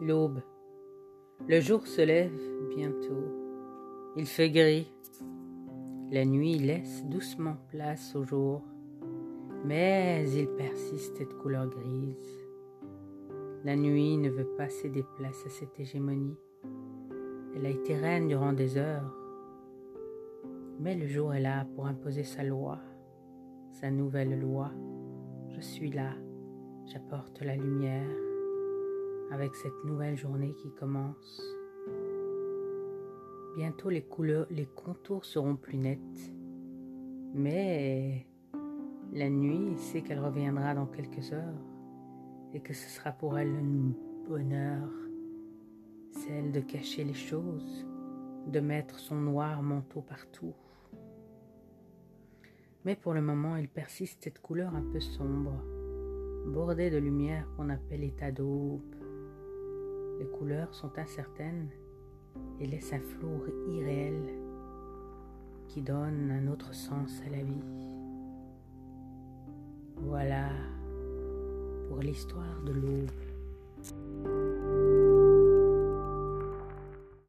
L'aube. Le jour se lève bientôt. Il fait gris. La nuit laisse doucement place au jour, mais il persiste de couleur grise. La nuit ne veut pas céder place à cette hégémonie. Elle a été reine durant des heures, mais le jour est là pour imposer sa loi, sa nouvelle loi. Je suis là, j'apporte la lumière avec cette nouvelle journée qui commence. Bientôt les couleurs, les contours seront plus nets, mais la nuit sait qu'elle reviendra dans quelques heures et que ce sera pour elle un bonheur, celle de cacher les choses, de mettre son noir manteau partout. Mais pour le moment, il persiste cette couleur un peu sombre, bordée de lumière qu'on appelle état d'aube. Sont incertaines et laissent un flou irréel qui donne un autre sens à la vie. Voilà pour l'histoire de l'aube.